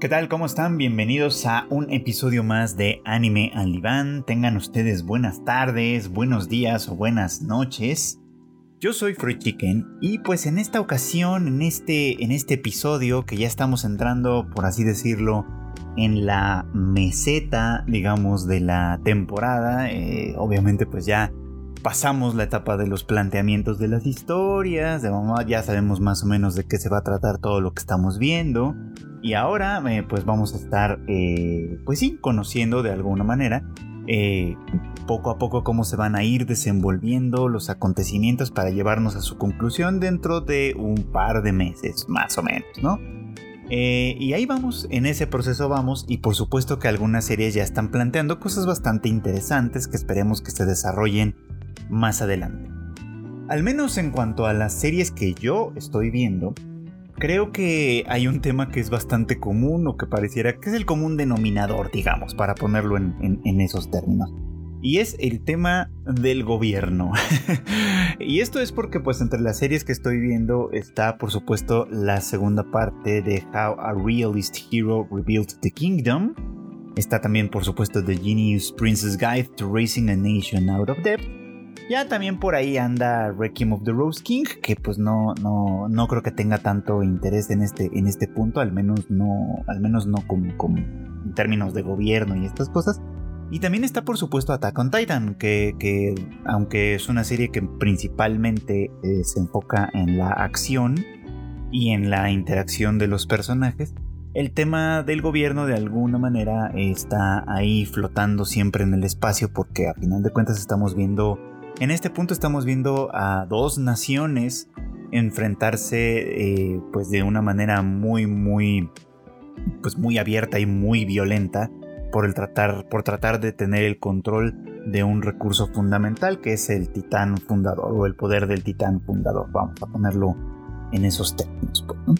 ¿Qué tal? ¿Cómo están? Bienvenidos a un episodio más de Anime al Diván. Tengan ustedes buenas tardes, buenos días o buenas noches. Yo soy Fruit Chicken y pues en esta ocasión, en este, en este episodio que ya estamos entrando, por así decirlo, en la meseta, digamos, de la temporada, eh, obviamente pues ya pasamos la etapa de los planteamientos de las historias, de mamá ya sabemos más o menos de qué se va a tratar todo lo que estamos viendo. Y ahora eh, pues vamos a estar, eh, pues sí, conociendo de alguna manera eh, poco a poco cómo se van a ir desenvolviendo los acontecimientos para llevarnos a su conclusión dentro de un par de meses, más o menos, ¿no? y ahí vamos, en ese proceso vamos, y por supuesto que algunas series ya están planteando cosas bastante interesantes que esperemos que se desarrollen más adelante. Al menos en cuanto a las series que yo estoy viendo, creo que hay un tema que es bastante común o que pareciera que es el común denominador, digamos, para ponerlo en, esos términos. Y es el tema del gobierno. y esto es porque pues entre las series que estoy viendo está por supuesto la segunda parte de How a Realist Hero Rebuilt the Kingdom. Está también por supuesto The Genius Princess Guide to Raising a Nation Out of Debt ya también por ahí anda Requiem of the Rose King, que pues no, no, no creo que tenga tanto interés en este, en este punto, al menos no, al menos no como, en términos de gobierno y estas cosas. Y también está por supuesto Attack on Titan, que, que aunque es una serie que principalmente eh, se enfoca en la acción y en la interacción de los personajes, el tema del gobierno de alguna manera está ahí flotando siempre en el espacio porque a final de cuentas estamos viendo en este punto estamos viendo a dos naciones enfrentarse eh, pues de una manera muy muy pues muy abierta y muy violenta por el tratar por tratar de tener el control de un recurso fundamental que es el titán fundador o el poder del titán fundador. Vamos a ponerlo en esos términos pues,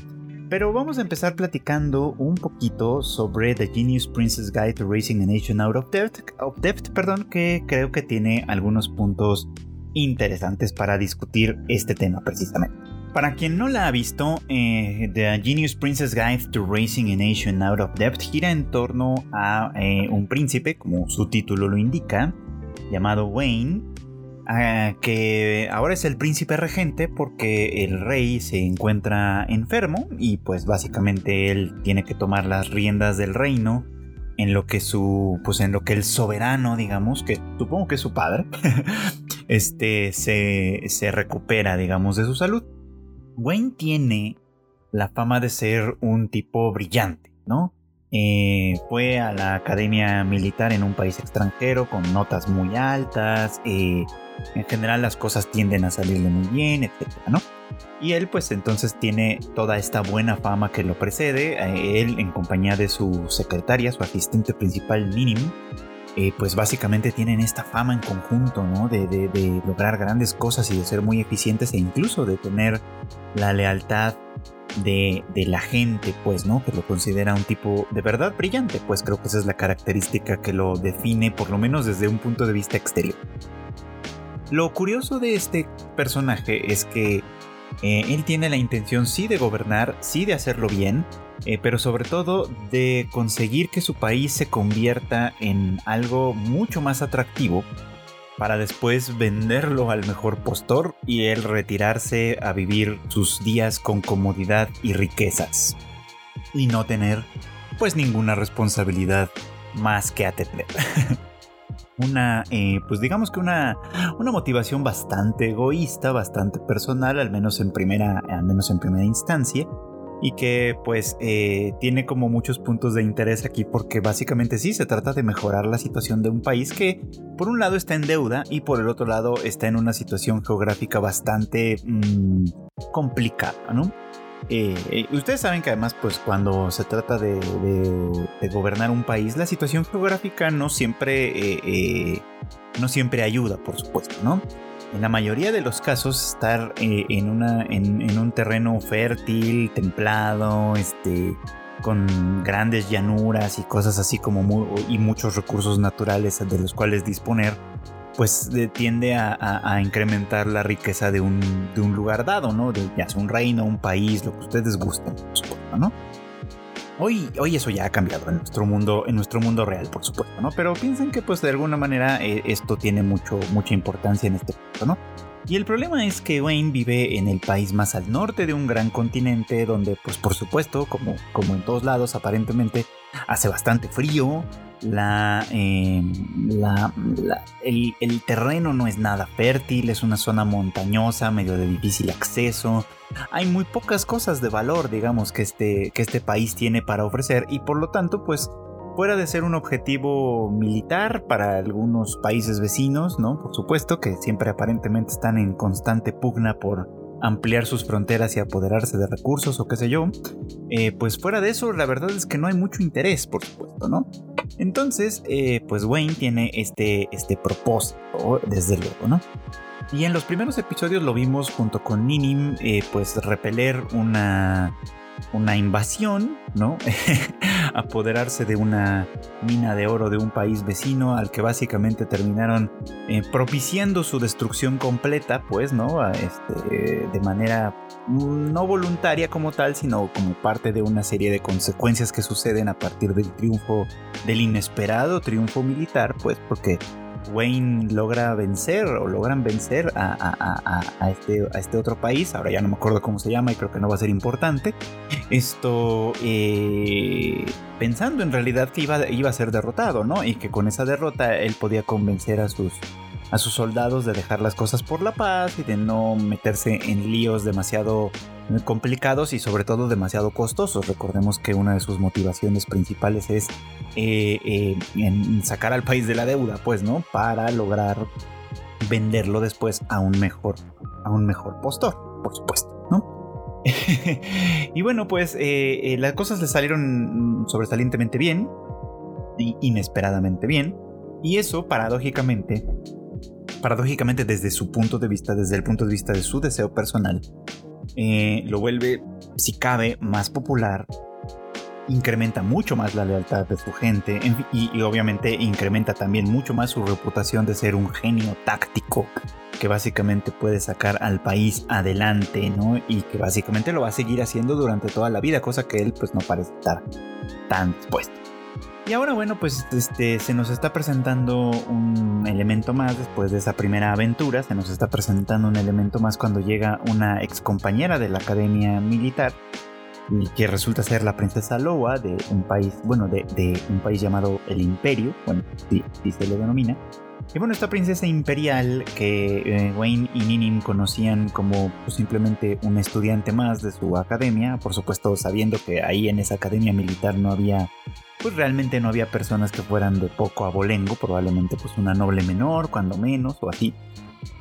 pero vamos a empezar platicando un poquito sobre The Genius Princess Guide to Raising a Nation Out of Debt, perdón, que creo que tiene algunos puntos interesantes para discutir este tema precisamente. Para quien no la ha visto, eh, The Genius Princess Guide to Raising a Nation Out of Debt gira en torno a eh, un príncipe, como su título lo indica, llamado Wayne, Ah, que ahora es el príncipe regente porque el rey se encuentra enfermo y pues básicamente él tiene que tomar las riendas del reino en lo que su pues en lo que el soberano digamos que supongo que es su padre este se, se recupera digamos de su salud. Wayne tiene la fama de ser un tipo brillante no eh, fue a la academia militar en un país extranjero con notas muy altas eh, en general las cosas tienden a salirle muy bien, etcétera, ¿no? Y él pues entonces tiene toda esta buena fama que lo precede, él en compañía de su secretaria, su asistente principal Minim, eh, pues básicamente tienen esta fama en conjunto, ¿no? De, de, lograr grandes cosas y de ser muy eficientes e incluso de tener la lealtad de, de, la gente, pues, ¿no? Que lo considera un tipo de verdad brillante, pues creo que esa es la característica que lo define, por lo menos desde un punto de vista exterior. Lo curioso de este personaje es que eh, él tiene la intención sí de gobernar, sí de hacerlo bien, eh, pero sobre todo de conseguir que su país se convierta en algo mucho más atractivo para después venderlo al mejor postor y él retirarse a vivir sus días con comodidad y riquezas y no tener pues ninguna responsabilidad más que atender. una, eh, pues digamos que una, una motivación bastante egoísta, bastante personal, al menos en primera, al menos en primera instancia, y que pues eh, tiene como muchos puntos de interés aquí porque básicamente sí se trata de mejorar la situación de un país que por un lado está en deuda y por el otro lado está en una situación geográfica bastante mm, complicada, ¿no? Eh, eh, ustedes saben que además, pues cuando se trata de, gobernar un país, la situación geográfica no siempre, eh, no siempre ayuda, por supuesto, ¿no? En la mayoría de los casos, estar en, una, en, un terreno fértil, templado, este, con grandes llanuras y cosas así como y muchos recursos naturales de los cuales disponer, pues tiende a, incrementar la riqueza de un, lugar dado, ¿no? De, ya sea un reino, un país, lo que ustedes gusten, por supuesto, ¿no? Hoy, hoy eso ya ha cambiado en nuestro mundo, en nuestro mundo real, por supuesto, ¿no? Pero piensen que pues de alguna manera eh, esto tiene mucho, mucha importancia en este punto, ¿no? Y el problema es que Wayne vive en el país más al norte de un gran continente donde, pues por supuesto, como, como en todos lados aparentemente, hace bastante frío, la, em, el, el, terreno no es nada fértil, es una zona montañosa, medio de difícil acceso. Hay muy pocas cosas de valor, digamos, que este, que este país tiene para ofrecer y por lo tanto, pues fuera de ser un objetivo militar para algunos países vecinos, ¿no? Por supuesto que siempre aparentemente están en constante pugna por ampliar sus fronteras y apoderarse de recursos o qué sé yo, eh, pues fuera de eso la verdad es que no hay mucho interés, por supuesto, ¿no? Entonces, eh, pues Wayne tiene este, este propósito, desde luego, ¿no? Y en los primeros episodios lo vimos junto con Ninim, eh, pues repeler una una invasión, ¿no? Apoderarse de una mina de oro de un país vecino al que básicamente terminaron eh, propiciando su destrucción completa, pues, ¿no? Este, de manera no voluntaria como tal, sino como parte de una serie de consecuencias que suceden a partir del triunfo, del inesperado triunfo militar, pues, porque Wayne logra vencer o logran vencer a, este, a, este, otro país, ahora ya no me acuerdo cómo se llama y creo que no va a ser importante, esto eh, pensando en realidad que iba, iba a ser derrotado, ¿no? Y que con esa derrota él podía convencer a sus, a sus soldados de dejar las cosas por la paz y de no meterse en líos demasiado complicados y sobre todo demasiado costosos. Recordemos que una de sus motivaciones principales es eh, eh, en sacar al país de la deuda, pues, ¿no? Para lograr venderlo después a un mejor, a un mejor postor, por supuesto, ¿no? y bueno, pues eh, las cosas le salieron sobresalientemente bien, inesperadamente bien, y eso paradójicamente paradójicamente desde su punto de vista, desde el punto de vista de su deseo personal, eh, lo vuelve, si cabe, más popular, incrementa mucho más la lealtad de su gente y, obviamente incrementa también mucho más su reputación de ser un genio táctico que básicamente puede sacar al país adelante, ¿no? Y que básicamente lo va a seguir haciendo durante toda la vida, cosa que él pues no parece estar tan dispuesto. Y ahora bueno, pues este, se nos está presentando un elemento más después de esa primera aventura, se nos está presentando un elemento más cuando llega una ex compañera de la academia militar que resulta ser la princesa Loa de un país, bueno, de, un país llamado el Imperio, bueno, sí, se le denomina. Y bueno, esta princesa imperial que eh, Wayne y Ninim conocían como pues, simplemente un estudiante más de su academia, por supuesto sabiendo que ahí en esa academia militar no había pues realmente no había personas que fueran de poco abolengo, probablemente pues una noble menor, cuando menos, o así.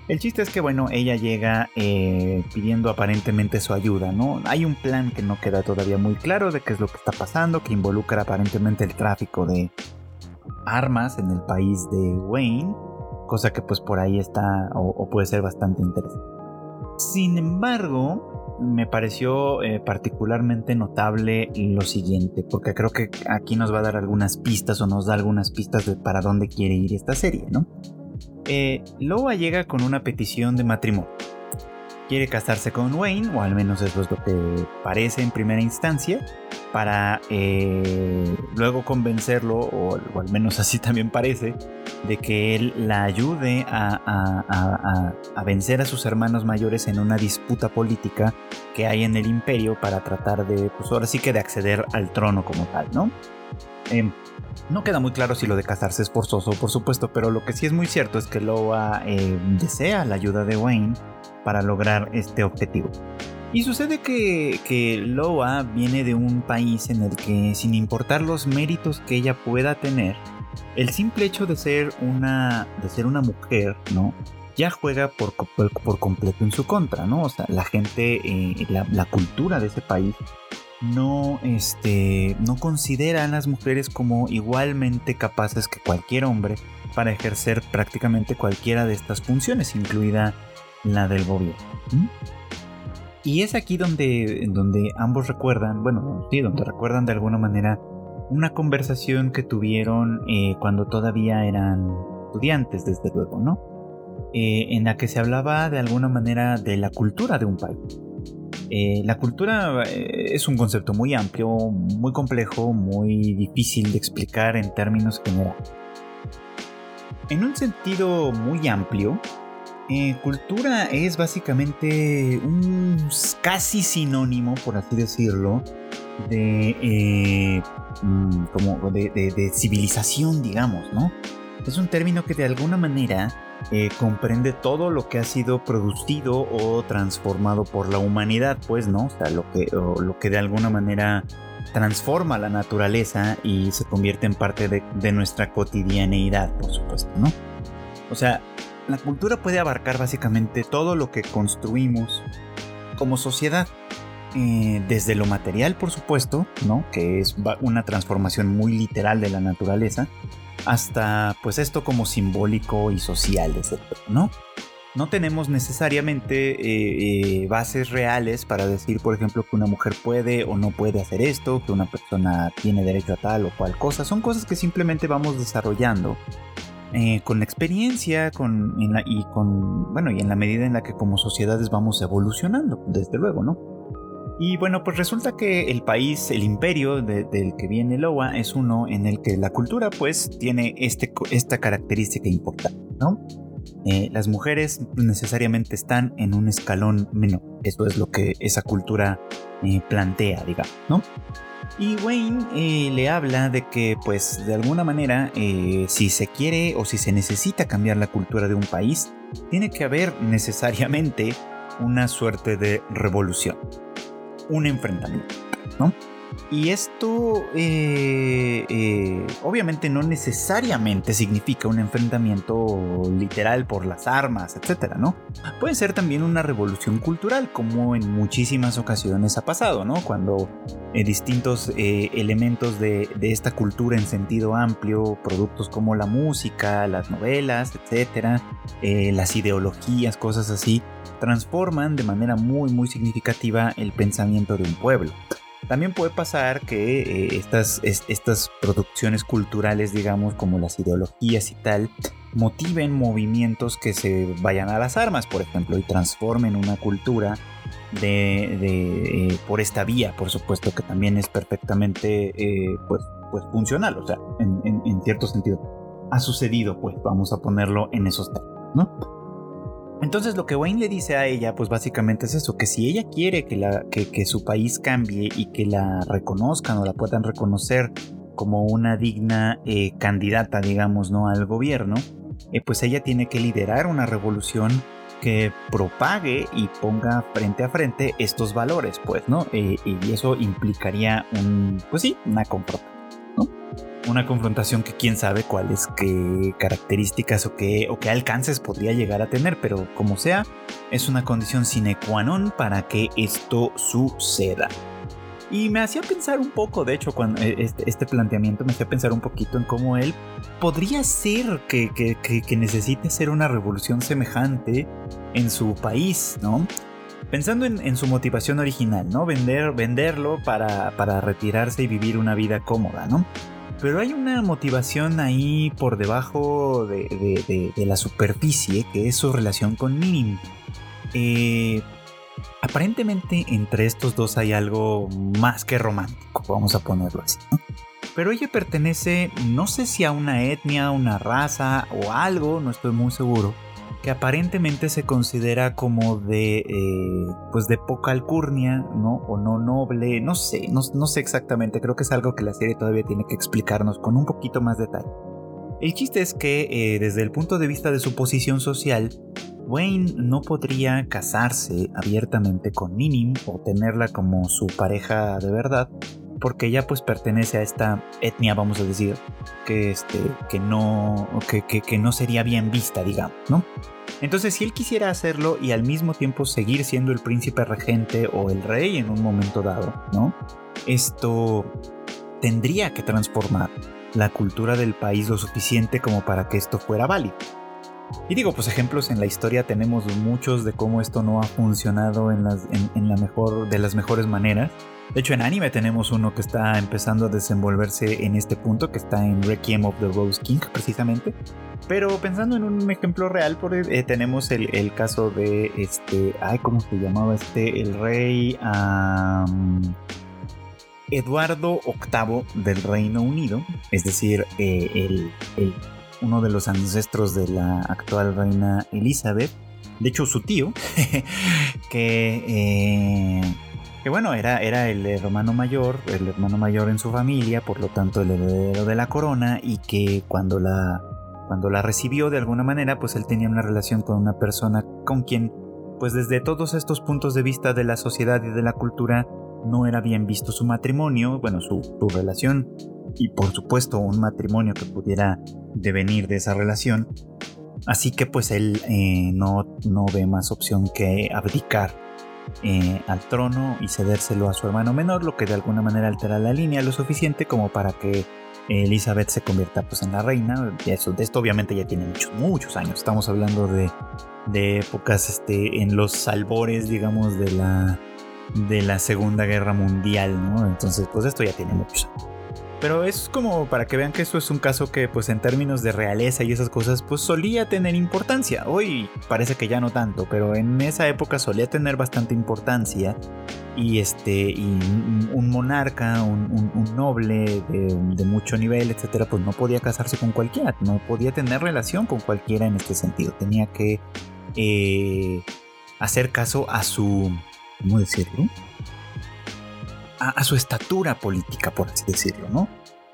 El chiste es que, bueno, ella llega eh, pidiendo aparentemente su ayuda, ¿no? Hay un plan que no queda todavía muy claro de qué es lo que está pasando, que involucra aparentemente el tráfico de armas en el país de Wayne, cosa que pues por ahí está o puede ser bastante interesante. Sin embargo, me pareció eh, particularmente notable lo siguiente, porque creo que aquí nos va a dar algunas pistas o nos da algunas pistas de para dónde quiere ir esta serie, ¿no? Eh, llega con una petición de matrimonio quiere casarse con Wayne, o al menos eso es lo que parece en primera instancia, para eh, luego convencerlo, o, al menos así también parece, de que él la ayude a, vencer a sus hermanos mayores en una disputa política que hay en el imperio para tratar de, pues ahora sí que de acceder al trono como tal, ¿no? Em, no queda muy claro si lo de casarse es forzoso, por supuesto, pero lo que sí es muy cierto es que Loa eh, desea la ayuda de Wayne para lograr este objetivo. Y sucede que, Loa viene de un país en el que, sin importar los méritos que ella pueda tener, el simple hecho de ser una, de ser una mujer, ¿no? Ya juega por, por, completo en su contra, ¿no? O sea, la gente, eh, la, la, cultura de ese país no, este, no considera a las mujeres como igualmente capaces que cualquier hombre para ejercer prácticamente cualquiera de estas funciones, incluida la del gobierno. Y es aquí donde, donde ambos recuerdan, bueno, sí, donde recuerdan de alguna manera una conversación que tuvieron eh, cuando todavía eran estudiantes, desde luego, ¿no? Eh, en la que se hablaba de alguna manera de la cultura de un país. Eh, la cultura eh, es un concepto muy amplio, muy complejo, muy difícil de explicar en términos generales. En un sentido muy amplio, eh, cultura es básicamente un casi sinónimo, por así decirlo, de, mm, como de civilización, digamos, ¿no? Es un término que de alguna manera eh, comprende todo lo que ha sido producido o transformado por la humanidad, pues, ¿no? O sea, lo que, lo que de alguna manera transforma la naturaleza y se convierte en parte de, nuestra cotidianeidad, por supuesto, ¿no? O sea, la cultura puede abarcar básicamente todo lo que construimos como sociedad. Eh, desde lo material, por supuesto, ¿no? Que es una transformación muy literal de la naturaleza, hasta pues esto como simbólico y social, etc. ¿no? No tenemos necesariamente eh, eh, bases reales para decir, por ejemplo, que una mujer puede o no puede hacer esto, que una persona tiene derecho a tal o cual cosa. Son cosas que simplemente vamos desarrollando eh, con la experiencia con, y con, bueno, y en la medida en la que como sociedades vamos evolucionando, desde luego, ¿no? Y bueno, pues resulta que el país, el imperio del que viene Loa es uno en el que la cultura pues tiene este, esta característica importante, ¿no? Eh, las mujeres necesariamente están en un escalón menor. Eso es lo que esa cultura eh, plantea, digamos, ¿no? Y Wayne eh, le habla de que, pues, de alguna manera, si se quiere o si se necesita cambiar la cultura de un país, tiene que haber necesariamente una suerte de revolución un enfrentamiento, ¿no? Y esto eh, eh, obviamente no necesariamente significa un enfrentamiento literal por las armas, etcétera, ¿no? Puede ser también una revolución cultural, como en muchísimas ocasiones ha pasado, ¿no? Cuando eh, distintos elementos de, de, esta cultura en sentido amplio, productos como la música, las novelas, etcétera, las ideologías, cosas así, transforman de manera muy muy significativa el pensamiento de un pueblo. También puede pasar que eh, estas, estas producciones culturales, digamos, como las ideologías y tal, motiven movimientos que se vayan a las armas, por ejemplo, y transformen una cultura de, eh, por esta vía, por supuesto, que también es perfectamente eh, pues, pues funcional, o sea, en, en cierto sentido. Ha sucedido, pues, vamos a ponerlo en esos términos, ¿no? Entonces lo que Wayne le dice a ella, pues básicamente es eso, que si ella quiere que, la, que, su país cambie y que la reconozcan o la puedan reconocer como una digna eh, candidata, digamos, ¿no? al gobierno, eh, pues ella tiene que liderar una revolución que propague y ponga frente a frente estos valores, pues, ¿no? Eh, y eso implicaría un, pues sí, una confrontación una confrontación que quién sabe cuáles, qué características o qué, o qué alcances podría llegar a tener, pero como sea, es una condición sine qua non para que esto suceda. Y me hacía pensar un poco, de hecho, cuando eh, este, este planteamiento me hacía pensar un poquito en cómo él podría ser que, que, necesite ser una revolución semejante en su país, ¿no? Pensando en, su motivación original, ¿no? Vender, venderlo para, para retirarse y vivir una vida cómoda, ¿no? Pero hay una motivación ahí por debajo de, la superficie, que es su relación con Minim. Eh, aparentemente entre estos dos hay algo más que romántico, vamos a ponerlo así. Pero ella pertenece, no sé si a una etnia, una raza o algo, no estoy muy seguro que aparentemente se considera como de eh, pues de poca alcurnia, ¿no? O no noble, no sé, no, sé exactamente, creo que es algo que la serie todavía tiene que explicarnos con un poquito más detalle. El chiste es que eh, desde el punto de vista de su posición social, Wayne no podría casarse abiertamente con Ninim o tenerla como su pareja de verdad, porque ella pues pertenece a esta etnia, vamos a decir, que, este, que, no, que, que, no sería bien vista, digamos, ¿no? Entonces, si él quisiera hacerlo y al mismo tiempo seguir siendo el príncipe regente o el rey en un momento dado, ¿no? Esto tendría que transformar la cultura del país lo suficiente como para que esto fuera válido. Y digo, pues ejemplos en la historia tenemos muchos de cómo esto no ha funcionado en, las, en la mejor, de las mejores maneras. De hecho, en anime tenemos uno que está empezando a desenvolverse en este punto, que está en Requiem of the Rose King, precisamente. Pero pensando en un ejemplo real, eh, tenemos el, caso de este. Ay, ¿cómo se llamaba este? El rey. Eduardo VIII del Reino Unido, es decir, eh, el, uno de los ancestros de la actual reina Elizabeth, de hecho su tío, que, eh, que bueno, era, era el hermano mayor, el hermano mayor en su familia, por lo tanto el heredero de la corona, y que cuando la, cuando la recibió de alguna manera, pues él tenía una relación con una persona con quien, pues desde todos estos puntos de vista de la sociedad y de la cultura, no era bien visto su matrimonio, bueno, su, relación y por supuesto un matrimonio que pudiera devenir de esa relación. Así que pues él eh, no, no, ve más opción que abdicar eh, al trono y cedérselo a su hermano menor, lo que de alguna manera altera la línea lo suficiente como para que Elizabeth se convierta pues en la reina. De esto obviamente ya tiene muchos, muchos años. Estamos hablando de, de épocas este, en los albores, digamos, de la de la Segunda Guerra Mundial, ¿no? Entonces, pues esto ya tiene mucho. Pero es como para que vean que esto es un caso que, pues en términos de realeza y esas cosas, pues solía tener importancia. Hoy parece que ya no tanto, pero en esa época solía tener bastante importancia. Y este, y un monarca, un, noble de, mucho nivel, etcétera, pues no podía casarse con cualquiera, no podía tener relación con cualquiera en este sentido. Tenía que eh, hacer caso a su ¿cómo decirlo? A, su estatura política, por así decirlo, ¿no?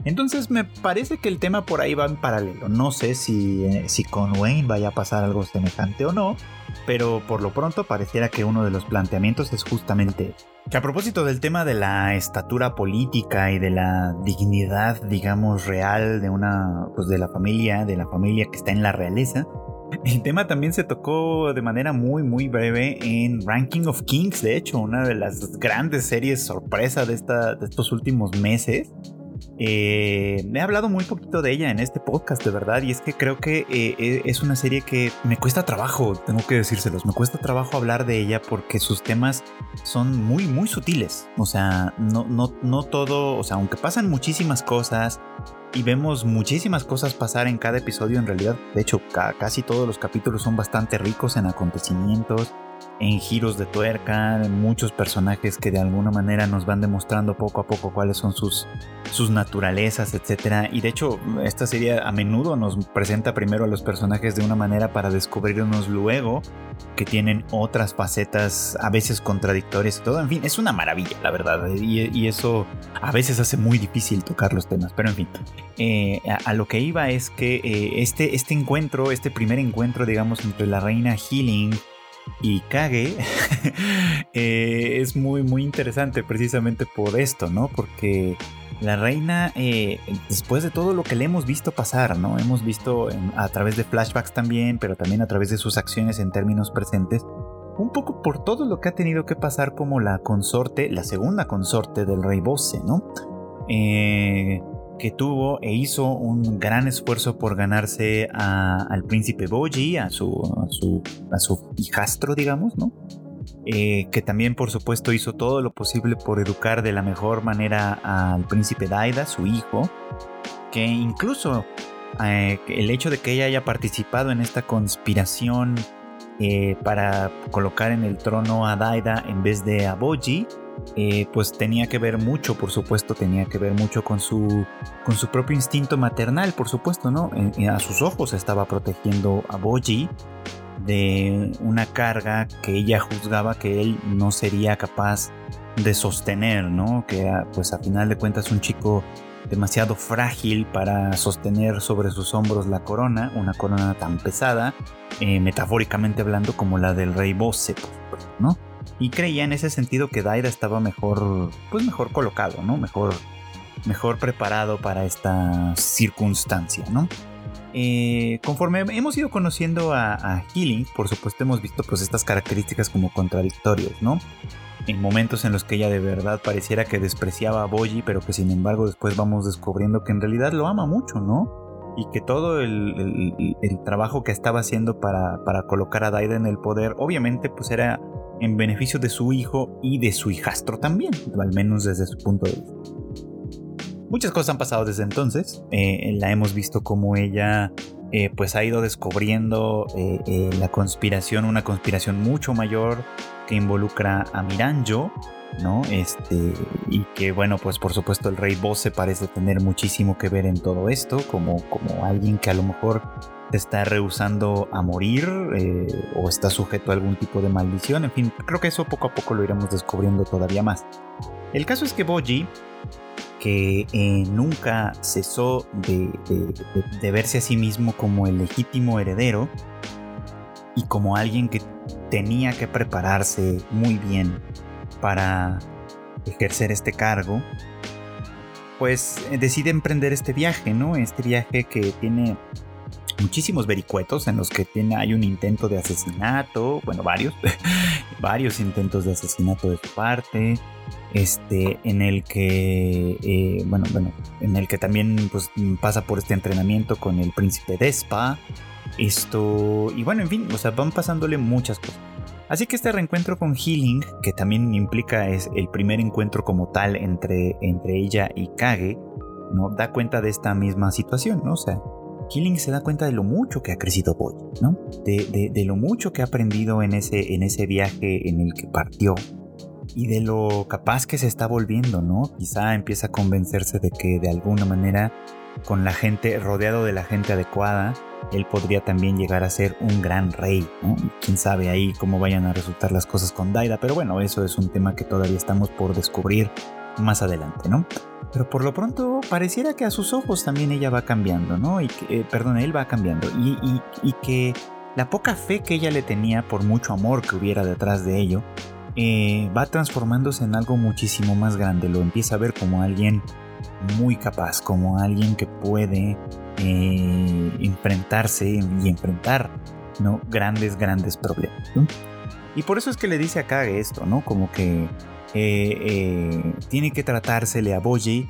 Entonces me parece que el tema por ahí va en paralelo. No sé si, eh, si con Wayne vaya a pasar algo semejante o no, pero por lo pronto pareciera que uno de los planteamientos es justamente que a propósito del tema de la estatura política y de la dignidad, digamos, real de una, pues de la familia, de la familia que está en la realeza, el tema también se tocó de manera muy muy breve en Ranking of Kings, de hecho, una de las grandes series sorpresa de, esta, de estos últimos meses. Eh, he hablado muy poquito de ella en este podcast, de verdad, y es que creo que eh, eh, es una serie que me cuesta trabajo, tengo que decírselos, me cuesta trabajo hablar de ella porque sus temas son muy, muy sutiles. O sea, no, no, no todo, o sea, aunque pasan muchísimas cosas, y vemos muchísimas cosas pasar en cada episodio en realidad. De hecho, casi todos los capítulos son bastante ricos en acontecimientos, en giros de tuerca, muchos personajes que de alguna manera nos van demostrando poco a poco cuáles son sus, sus naturalezas, etc. Y de hecho, esta serie a menudo nos presenta primero a los personajes de una manera para descubrirnos luego que tienen otras facetas, a veces contradictorias y todo. En fin, es una maravilla, la verdad. Y, eso a veces hace muy difícil tocar los temas. Pero en fin, eh, a, lo que iba es que eh, este, este encuentro, este primer encuentro, digamos, entre la reina Healing, y Kage eh, es muy muy interesante precisamente por esto, ¿no? Porque la reina, eh, después de todo lo que le hemos visto pasar, ¿no? Hemos visto a través de flashbacks también, pero también a través de sus acciones en términos presentes, un poco por todo lo que ha tenido que pasar como la consorte, la segunda consorte del rey Bosse, ¿no? Eh, que tuvo e hizo un gran esfuerzo por ganarse al príncipe Boji, a su, hijastro, digamos, ¿no? Eh, que también por supuesto hizo todo lo posible por educar de la mejor manera al príncipe Daida, su hijo, que incluso eh, el hecho de que ella haya participado en esta conspiración eh, para colocar en el trono a Daida en vez de a Boji, eh, pues tenía que ver mucho, por supuesto, tenía que ver mucho con su, con su propio instinto maternal, por supuesto, ¿no? a sus ojos estaba protegiendo a Boji de una carga que ella juzgaba que él no sería capaz de sostener, ¿no? Que pues a final de cuentas un chico demasiado frágil para sostener sobre sus hombros la corona, una corona tan pesada, eh, metafóricamente hablando como la del rey Bosse, ¿no? Y creía en ese sentido que Daida estaba mejor, pues mejor colocado, ¿no? Mejor, mejor preparado para esta circunstancia, ¿no? Eh, conforme hemos ido conociendo a, Healing, por supuesto hemos visto pues estas características como contradictorias, ¿no? En momentos en los que ella de verdad pareciera que despreciaba a Boji, pero que sin embargo después vamos descubriendo que en realidad lo ama mucho, ¿no? Y que todo el, trabajo que estaba haciendo para, para colocar a Daida en el poder, obviamente pues era en beneficio de su hijo y de su hijastro también, al menos desde su punto de vista. Muchas cosas han pasado desde entonces. Eh, la hemos visto como ella eh, pues ha ido descubriendo eh, la conspiración, una conspiración mucho mayor que involucra a Miranjo, ¿no? Este, y que bueno, pues por supuesto el rey Bose parece tener muchísimo que ver en todo esto, como, como alguien que a lo mejor está rehusando a morir o está sujeto a algún tipo de maldición, en fin, creo que eso poco a poco lo iremos descubriendo todavía más. El caso es que Boji que eh, nunca cesó de, verse a sí mismo como el legítimo heredero y como alguien que tenía que prepararse muy bien para ejercer este cargo, pues eh, decide emprender este viaje, ¿no? Este viaje que tiene muchísimos vericuetos en los que tiene, hay un intento de asesinato, bueno, varios, varios intentos de asesinato de su parte, este, en el que, eh, bueno, bueno, en el que también pues, pasa por este entrenamiento con el príncipe Despa, esto, y bueno, en fin, o sea, van pasándole muchas cosas. Así que este reencuentro con Healing, que también implica es el primer encuentro como tal entre, entre ella y Kage, ¿no? Da cuenta de esta misma situación, ¿no? O sea, Healing se da cuenta de lo mucho que ha crecido Boy, ¿no? De, de, lo mucho que ha aprendido en ese, en ese viaje en el que partió, y de lo capaz que se está volviendo, ¿no? Quizá empieza a convencerse de que de alguna manera, con la gente, rodeado de la gente adecuada, él podría también llegar a ser un gran rey, ¿no? Quién sabe ahí cómo vayan a resultar las cosas con Daida, pero bueno, eso es un tema que todavía estamos por descubrir más adelante, ¿no? Pero por lo pronto pareciera que a sus ojos también ella va cambiando, ¿no? Y que, eh, perdón, él va cambiando. Y, que la poca fe que ella le tenía por mucho amor que hubiera detrás de ello, eh, va transformándose en algo muchísimo más grande. Lo empieza a ver como alguien muy capaz, como alguien que puede eh, enfrentarse y enfrentar ¿no? grandes, grandes problemas. Y por eso es que le dice a Kage esto, ¿no? Como que eh, tiene que tratársele a Boji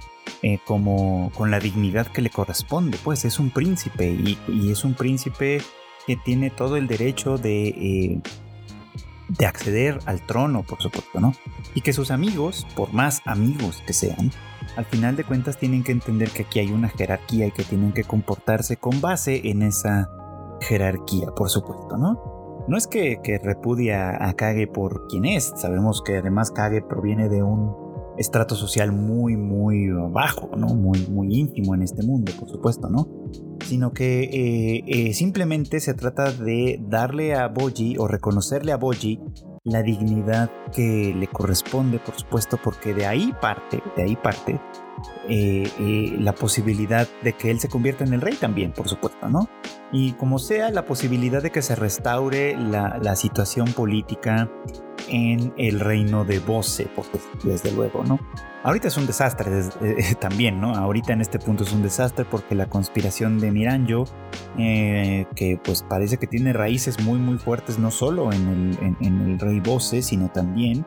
como con la dignidad que le corresponde. Pues es un príncipe y, y es un príncipe que tiene todo el derecho de de acceder al trono, por supuesto, ¿no? Y que sus amigos, por más amigos que sean, al final de cuentas tienen que entender que aquí hay una jerarquía y que tienen que comportarse con base en esa jerarquía, por supuesto, ¿no? No es que, que repudia a Kage por quien es, sabemos que además Kage proviene de un estrato social muy, muy bajo, ¿no? Muy, muy íntimo en este mundo, por supuesto, ¿no? Sino que eh, eh, simplemente se trata de darle a Boji o reconocerle a Boji la dignidad que le corresponde, por supuesto, porque de ahí parte, de ahí parte eh, la posibilidad de que él se convierta en el rey también, por supuesto, ¿no? Y como sea, la posibilidad de que se restaure la situación política en el reino de Bose, desde luego, ¿no? Ahorita es un desastre eh, también, ¿no? Ahorita en este punto es un desastre porque la conspiración de Miranjo, eh, que pues parece que tiene raíces muy muy fuertes no solo en el, rey Bose, sino también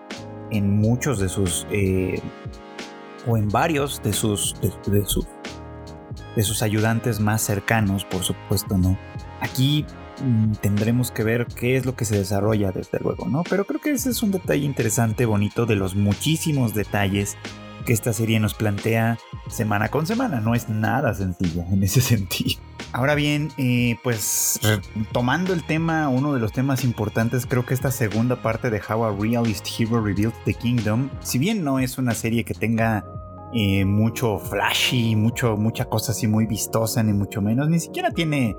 en muchos de sus, eh, o en varios de sus, de sus, de sus ayudantes más cercanos, por supuesto, ¿no? Aquí tendremos que ver qué es lo que se desarrolla desde luego, ¿no? Pero creo que ese es un detalle interesante, bonito, de los muchísimos detalles que esta serie nos plantea semana con semana. No es nada sencilla en ese sentido. Ahora bien, eh, pues tomando el tema, uno de los temas importantes, creo que esta segunda parte de How a Realist Hero Revealed the Kingdom, si bien no es una serie que tenga eh, mucho flashy, mucho, mucha cosa así muy vistosa, ni mucho menos, ni siquiera tiene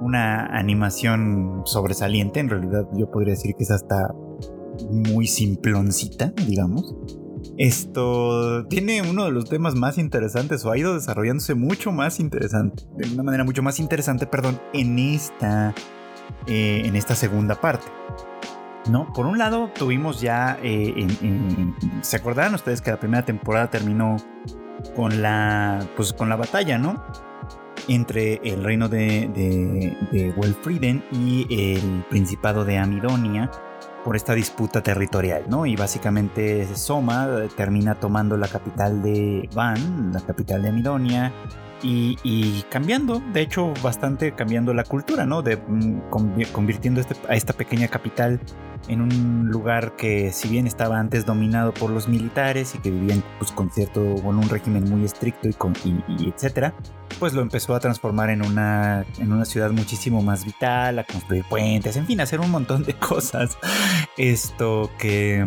una animación sobresaliente. En realidad yo podría decir que es hasta muy simploncita, digamos. Esto tiene uno de los temas más interesantes o ha ido desarrollándose mucho más interesante, de una manera mucho más interesante, perdón, en esta, eh, en esta segunda parte. ¿No? Por un lado, tuvimos ya. Eh, ¿Se acordarán ustedes que la primera temporada terminó con la. Pues con la batalla, ¿no? Entre el reino de, de, y el principado de Amidonia por esta disputa territorial, ¿no? Y básicamente Soma termina tomando la capital de Van, la capital de Amidonia, y, cambiando, de hecho, bastante cambiando la cultura, ¿no? De, mm, convirtiendo este, a esta pequeña capital en un lugar que si bien estaba antes dominado por los militares y que vivían pues, con cierto, con un régimen muy estricto y, y, etcétera, pues lo empezó a transformar en una, en una ciudad muchísimo más vital, a construir puentes, en fin, a hacer un montón de cosas. Esto que,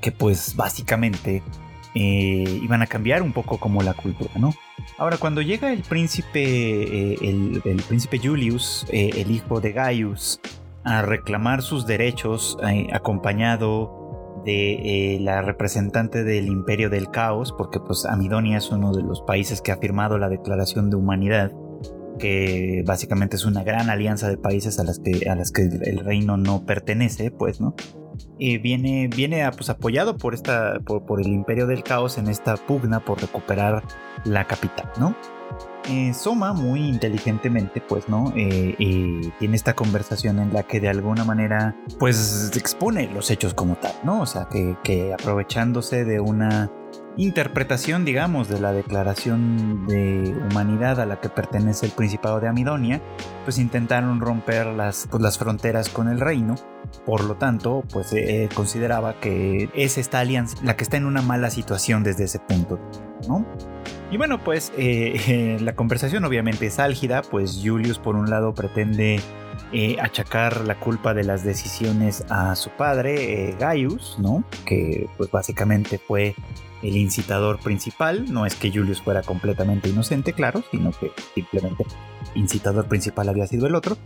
que pues básicamente eh, iban a cambiar un poco como la cultura, ¿no? Ahora, cuando llega el príncipe, eh, el, príncipe Julius, eh, el hijo de Gaius, a reclamar sus derechos, acompañado de la representante del Imperio del Caos, porque pues Amidonia es uno de los países que ha firmado la Declaración de Humanidad, que básicamente es una gran alianza de países a las que, que el reino no pertenece, pues, ¿no? Viene, viene pues, apoyado por, esta, por, el Imperio del Caos en esta pugna por recuperar la capital, ¿no? Eh, Soma muy inteligentemente, pues, ¿no? Eh, tiene esta conversación en la que de alguna manera, pues, expone los hechos como tal, ¿no? O sea, que aprovechándose de una interpretación, digamos, de la declaración de humanidad a la que pertenece el Principado de Amidonia, pues intentaron romper las, pues, las fronteras con el reino. Por lo tanto, pues eh, consideraba que es esta alianza la que está en una mala situación desde ese punto, ¿no? Y bueno, pues eh, la conversación obviamente es álgida, pues Julius por un lado pretende eh, achacar la culpa de las decisiones a su padre, Gaius, ¿no? Que pues básicamente fue el incitador principal. No es que Julius fuera completamente inocente, claro, sino que simplemente incitador principal había sido el otro.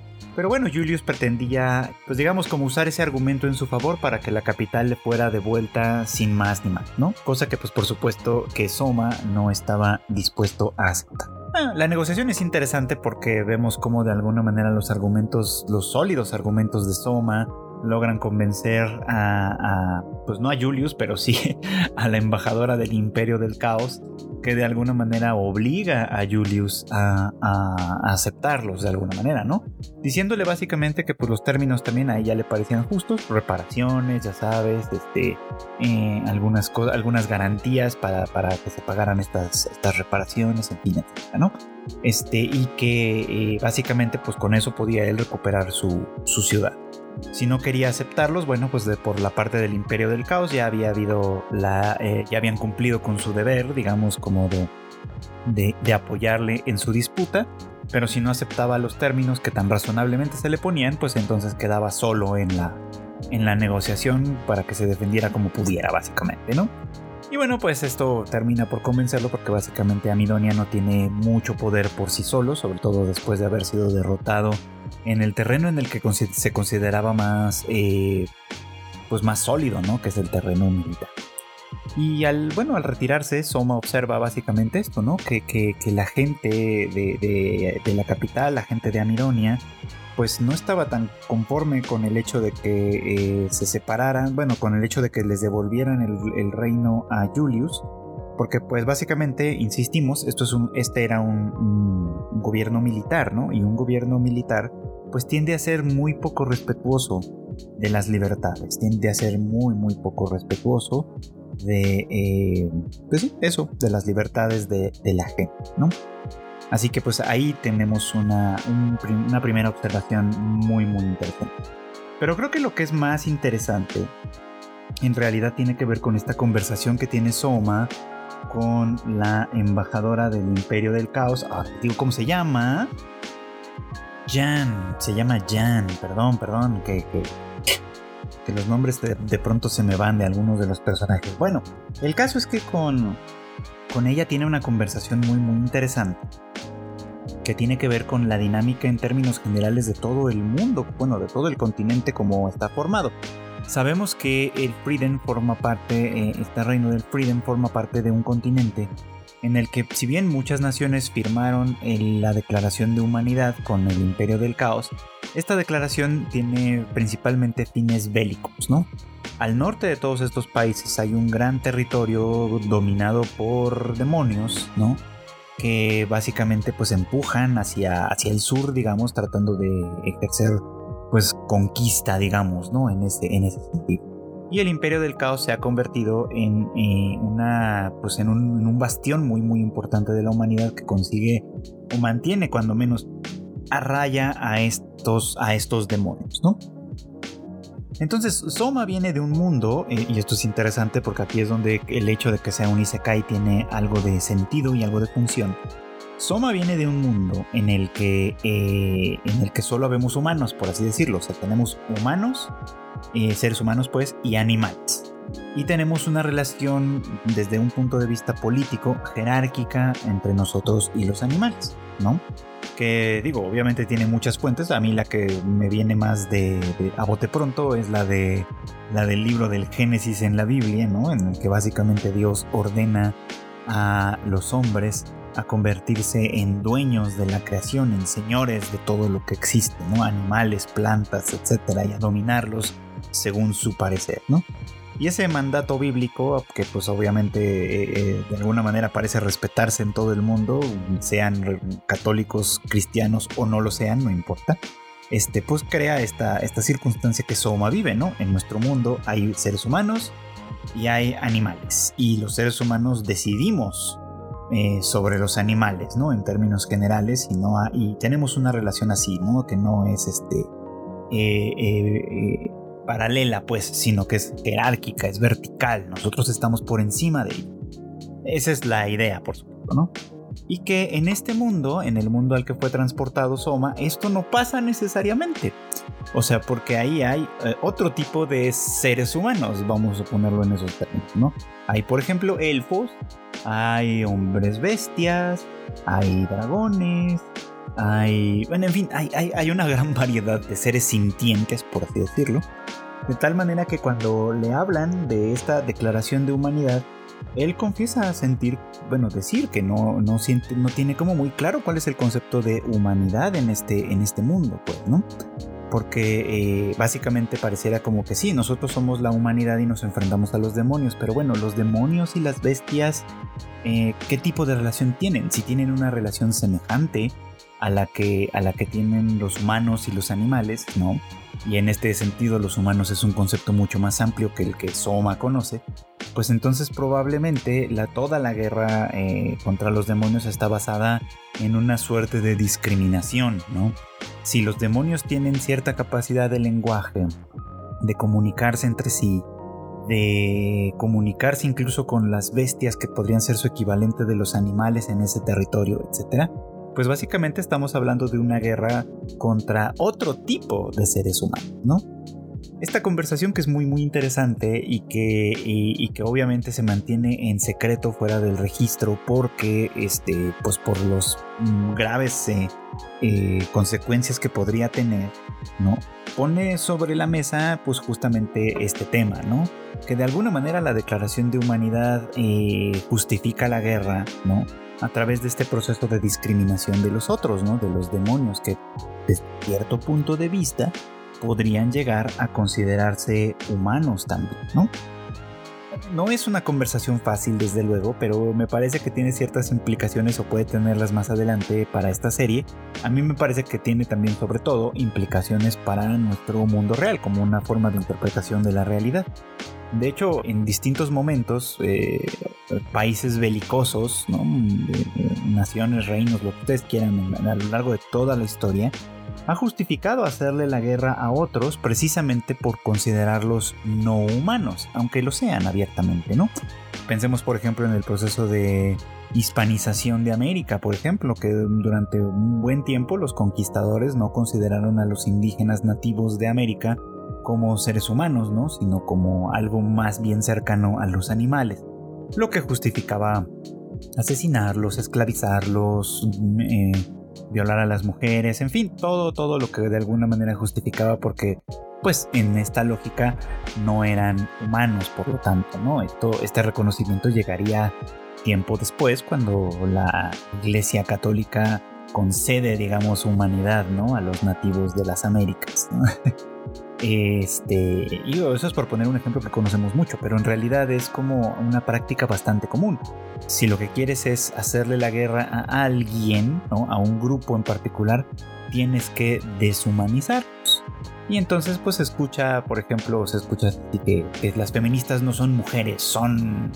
Pero bueno, Julius pretendía, pues digamos, como usar ese argumento en su favor para que la capital le fuera devuelta sin más ni más, ¿no? Cosa que pues por supuesto que Soma no estaba dispuesto a aceptar. Ah, la negociación es interesante porque vemos cómo de alguna manera los argumentos, los sólidos argumentos de Soma, logran convencer a, pues no a Julius, pero sí a la embajadora del Imperio del Caos, que de alguna manera obliga a Julius a, aceptarlos de alguna manera, ¿no? Diciéndole básicamente que pues los términos también a ella le parecían justos, reparaciones, ya sabes, este, eh, algunas, algunas garantías para, para, que se pagaran estas, estas reparaciones, en fin, ¿no? Este, y que eh, básicamente pues con eso podía él recuperar su, su ciudad. Si no quería aceptarlos, bueno, pues de, por la parte del Imperio del Caos ya había habido la, eh, ya habían cumplido con su deber, digamos, como de, de, apoyarle en su disputa. Pero si no aceptaba los términos que tan razonablemente se le ponían, pues entonces quedaba solo en la, en la negociación para que se defendiera como pudiera, básicamente, ¿no? Y bueno, pues esto termina por convencerlo porque básicamente Amidonia no tiene mucho poder por sí solo, sobre todo después de haber sido derrotado en el terreno en el que se consideraba más, eh, pues más sólido, ¿no? Que es el terreno militar. Y al, bueno, al retirarse, Soma observa básicamente esto, ¿no? Que, que, la gente de, de, la capital, la gente de Amidonia, pues no estaba tan conforme con el hecho de que eh, se separaran, bueno, con el hecho de que les devolvieran el, reino a Julius, porque pues básicamente, insistimos, esto es un, este era un, gobierno militar, ¿no? Y un gobierno militar pues tiende a ser muy poco respetuoso de las libertades, tiende a ser muy, muy poco respetuoso de, eh, pues eso, de las libertades de, de la gente, ¿no? Así que pues ahí tenemos una, una primera observación muy muy interesante. Pero creo que lo que es más interesante en realidad tiene que ver con esta conversación que tiene Soma con la embajadora del Imperio del Caos. Ah, digo, ¿cómo se llama? Jan, se llama Jan, perdón, perdón, que, que, los nombres de, de, pronto se me van de algunos de los personajes. Bueno, el caso es que con, con ella tiene una conversación muy muy interesante que tiene que ver con la dinámica en términos generales de todo el mundo, bueno, de todo el continente como está formado. Sabemos que el Freedom forma parte, eh, este reino del Freedom forma parte de un continente en el que si bien muchas naciones firmaron la Declaración de Humanidad con el Imperio del Caos, esta declaración tiene principalmente fines bélicos, ¿no? Al norte de todos estos países hay un gran territorio dominado por demonios, ¿no? que básicamente pues empujan hacia, hacia el sur, digamos, tratando de ejercer pues conquista, digamos, ¿no? En ese, en ese sentido. y el imperio del caos se ha convertido en, eh, una, pues en un, bastión muy muy importante de la humanidad que consigue o mantiene cuando menos a raya a estos, a estos demonios, ¿no? Entonces, Soma viene de un mundo, eh, y esto es interesante porque aquí es donde el hecho de que sea un Isekai tiene algo de sentido y algo de función. Soma viene de un mundo en el que, eh, en el que solo vemos humanos, por así decirlo. O sea, tenemos humanos eh, seres humanos pues y animales. Y tenemos una relación desde un punto de vista político jerárquica entre nosotros y los animales, ¿no? Que digo, obviamente tiene muchas fuentes. A mí la que me viene más de, a bote pronto es la de la del libro del Génesis en la Biblia, ¿no? En el que básicamente Dios ordena a los hombres a convertirse en dueños de la creación, en señores de todo lo que existe, ¿no? Animales, plantas, etcétera, y a dominarlos según su parecer, ¿no? Y ese mandato bíblico, que pues obviamente eh, eh, de alguna manera parece respetarse en todo el mundo, sean católicos, cristianos o no lo sean, no importa, este, pues crea esta, esta circunstancia que Soma vive, ¿no? En nuestro mundo hay seres humanos y hay animales, y los seres humanos decidimos eh, sobre los animales, ¿no? En términos generales, y, no y tenemos una relación así, ¿no? Que no es este paralela, pues, sino que es jerárquica, es vertical. Nosotros estamos por encima de ella. Esa es la idea, por supuesto, ¿no? Y que en este mundo, en el mundo al que fue transportado Soma, esto no pasa necesariamente. O sea, porque ahí hay eh, otro tipo de seres humanos, vamos a ponerlo en esos términos, ¿no? Hay, por ejemplo, elfos, hay hombres bestias, hay dragones, hay, bueno, en fin, hay, hay, una gran variedad de seres sintientes, por así decirlo. De tal manera que cuando le hablan de esta declaración de humanidad, él confiesa sentir, bueno, decir que no, no, siente, no tiene como muy claro cuál es el concepto de humanidad en este, en este mundo, pues, ¿no? Porque eh, básicamente pareciera como que sí, nosotros somos la humanidad y nos enfrentamos a los demonios, pero bueno, los demonios y las bestias, eh, ¿qué tipo de relación tienen? Si tienen una relación semejante a la que, a la que tienen los humanos y los animales, ¿no? Y en este sentido los humanos es un concepto mucho más amplio que el que Soma conoce, pues entonces probablemente la, toda la guerra eh, contra los demonios está basada en una suerte de discriminación, ¿no? Si los demonios tienen cierta capacidad de lenguaje, de comunicarse entre sí, de comunicarse incluso con las bestias que podrían ser su equivalente de los animales en ese territorio, etc., pues básicamente estamos hablando de una guerra contra otro tipo de seres humanos, ¿no? Esta conversación que es muy muy interesante y que, y, que obviamente se mantiene en secreto fuera del registro porque este, pues por los mm, graves eh, eh, consecuencias que podría tener, ¿no? Pone sobre la mesa pues justamente este tema, ¿no? Que de alguna manera la declaración de humanidad eh, justifica la guerra, ¿no? A través de este proceso de discriminación de los otros, ¿no? De los demonios que desde cierto punto de vista podrían llegar a considerarse humanos también, ¿no? No es una conversación fácil, desde luego, pero me parece que tiene ciertas implicaciones o puede tenerlas más adelante para esta serie. A mí me parece que tiene también, sobre todo, implicaciones para nuestro mundo real, como una forma de interpretación de la realidad. De hecho, en distintos momentos, eh, países belicosos, naciones, reinos, lo que ustedes quieran a lo largo de toda la historia, ha justificado hacerle la guerra a otros precisamente por considerarlos no humanos, aunque lo sean abiertamente, ¿no? Pensemos, por ejemplo, en el proceso de hispanización de América, por ejemplo, que durante un buen tiempo los conquistadores no consideraron a los indígenas nativos de América como seres humanos, ¿no? sino como algo más bien cercano a los animales, lo que justificaba asesinarlos, esclavizarlos, eh, violar a las mujeres, en fin, todo, todo lo que de alguna manera justificaba porque pues en esta lógica no eran humanos, por lo tanto, ¿no? Esto, este reconocimiento llegaría tiempo después cuando la Iglesia Católica concede, digamos, humanidad, ¿no? A los nativos de las Américas. Este, y eso es por poner un ejemplo que conocemos mucho, pero en realidad es como una práctica bastante común. Si lo que quieres es hacerle la guerra a alguien, ¿no? a un grupo en particular, tienes que deshumanizarlos. Y entonces pues se escucha, por ejemplo, se escucha que, que las feministas no son mujeres, son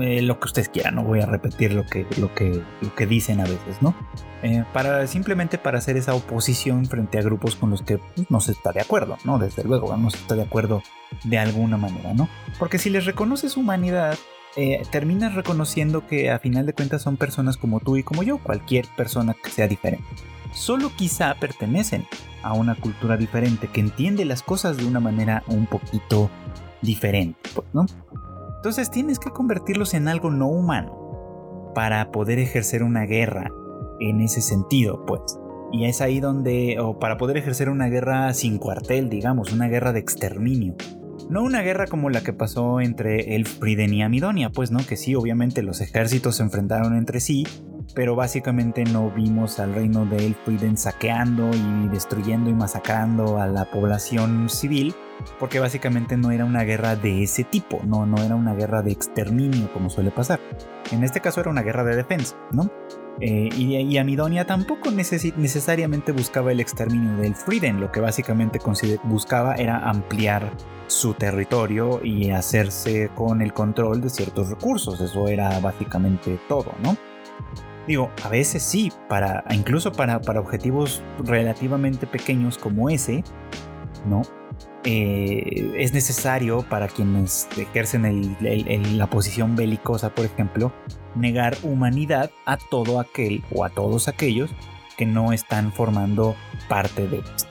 eh, lo que ustedes quieran, no voy a repetir lo que, lo que, lo que dicen a veces, ¿no? Eh, para, simplemente para hacer esa oposición frente a grupos con los que pues, no se está de acuerdo, ¿no? Desde luego, no se está de acuerdo de alguna manera, ¿no? Porque si les reconoces humanidad, eh, terminas reconociendo que a final de cuentas son personas como tú y como yo, cualquier persona que sea diferente. Solo quizá pertenecen a una cultura diferente que entiende las cosas de una manera un poquito diferente, ¿no? Entonces tienes que convertirlos en algo no humano para poder ejercer una guerra en ese sentido, pues. Y es ahí donde, o para poder ejercer una guerra sin cuartel, digamos, una guerra de exterminio. No una guerra como la que pasó entre Elfriden y Amidonia, pues no, que sí, obviamente los ejércitos se enfrentaron entre sí, pero básicamente no vimos al reino de Elfriden saqueando y destruyendo y masacrando a la población civil, porque básicamente no era una guerra de ese tipo, no, no era una guerra de exterminio como suele pasar. En este caso era una guerra de defensa, ¿no? Eh, y, Amidonia tampoco necesariamente buscaba el exterminio del Frieden, lo que básicamente buscaba era ampliar su territorio y hacerse con el control de ciertos recursos, eso era básicamente todo, ¿no? Digo, a veces sí, para, incluso para, para objetivos relativamente pequeños como ese, ¿no? Eh, es necesario para quienes ejercen la posición belicosa, por ejemplo, negar humanidad a todo aquel o a todos aquellos que no están formando parte de esto.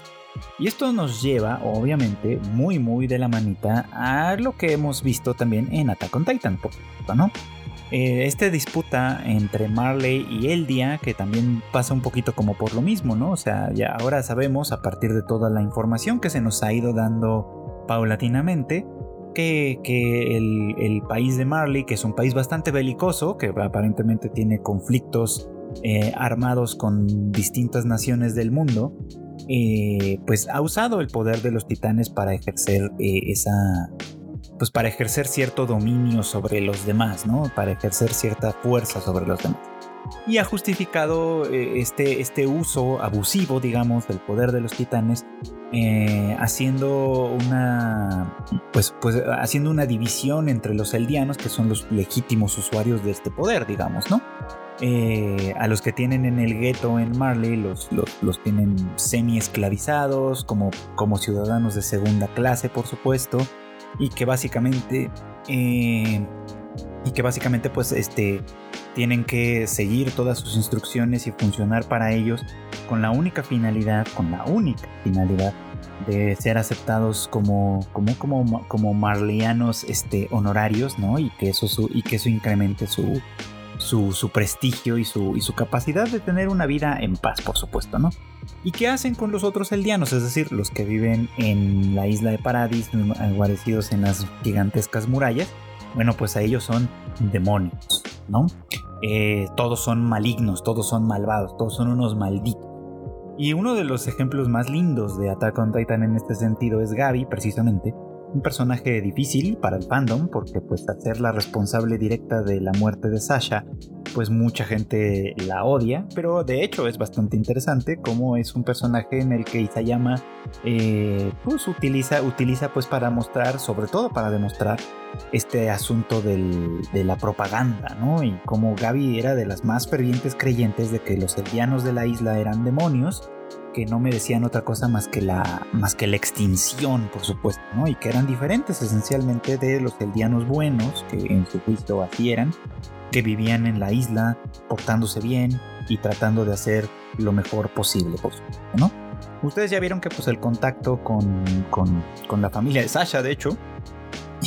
Y esto nos lleva, obviamente, muy muy de la manita a lo que hemos visto también en Attack on Titan, ¿no? Eh, esta disputa entre Marley y Eldia, que también pasa un poquito como por lo mismo, ¿no? O sea, ya ahora sabemos a partir de toda la información que se nos ha ido dando paulatinamente, que, el, país de Marley, que es un país bastante belicoso, que aparentemente tiene conflictos eh, armados con distintas naciones del mundo, eh, pues ha usado el poder de los titanes para ejercer esa, pues para ejercer cierto dominio sobre los demás, ¿no? Para ejercer cierta fuerza sobre los demás. Y ha justificado eh, este, este uso abusivo, digamos, del poder de los titanes, eh, haciendo una, pues, pues, haciendo una división entre los eldianos, que son los legítimos usuarios de este poder, digamos, ¿no? Eh, a los que tienen en el gueto en Marley los, los, tienen semi esclavizados como, como ciudadanos de segunda clase por supuesto y que básicamente eh, y que básicamente pues este tienen que seguir todas sus instrucciones y funcionar para ellos con la única finalidad con la única finalidad de ser aceptados como como como como marlianos este honorarios no y que eso y que eso incremente su su, prestigio y su, capacidad de tener una vida en paz, por supuesto, ¿no? ¿Y qué hacen con los otros eldianos? Es decir, los que viven en la isla de Paradis, guarecidos en las gigantescas murallas. Bueno, pues a ellos son demonios, ¿no? Eh, todos son malignos, todos son malvados, todos son unos malditos. Y uno de los ejemplos más lindos de Attack on Titan en este sentido es Gaby, precisamente, un personaje difícil para el fandom porque pues al ser la responsable directa de la muerte de Sasha pues mucha gente la odia pero de hecho es bastante interesante como es un personaje en el que Isayama eh, pues utiliza, utiliza pues para mostrar sobre todo para demostrar este asunto de la propaganda ¿no? y como Gaby era de las más fervientes creyentes de que los eldianos de la isla eran demonios que no merecían otra cosa más que la, más que la extinción, por supuesto, ¿no? Y que eran diferentes esencialmente de los eldianos buenos, que en su juicio así eran, que vivían en la isla, portándose bien y tratando de hacer lo mejor posible, por supuesto, ¿no? Ustedes ya vieron que pues el contacto con, con, con la familia de Sasha, de hecho,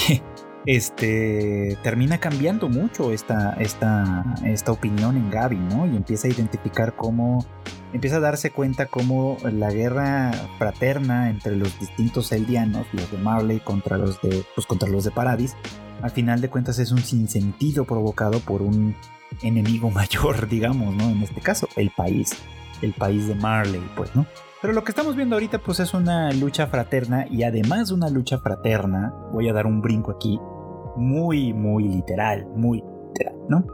este, termina cambiando mucho esta, esta, esta opinión en Gaby, ¿no? Y empieza a identificar cómo, empieza a darse cuenta cómo la guerra fraterna entre los distintos eldianos, los de Marley contra los de, pues, contra los de Paradis, al final de cuentas es un sinsentido provocado por un enemigo mayor, digamos, ¿no? En este caso, el país, el país de Marley, pues, ¿no? Pero lo que estamos viendo ahorita pues es una lucha fraterna y además de una lucha fraterna, voy a dar un brinco aquí, muy, muy literal, muy literal, ¿no?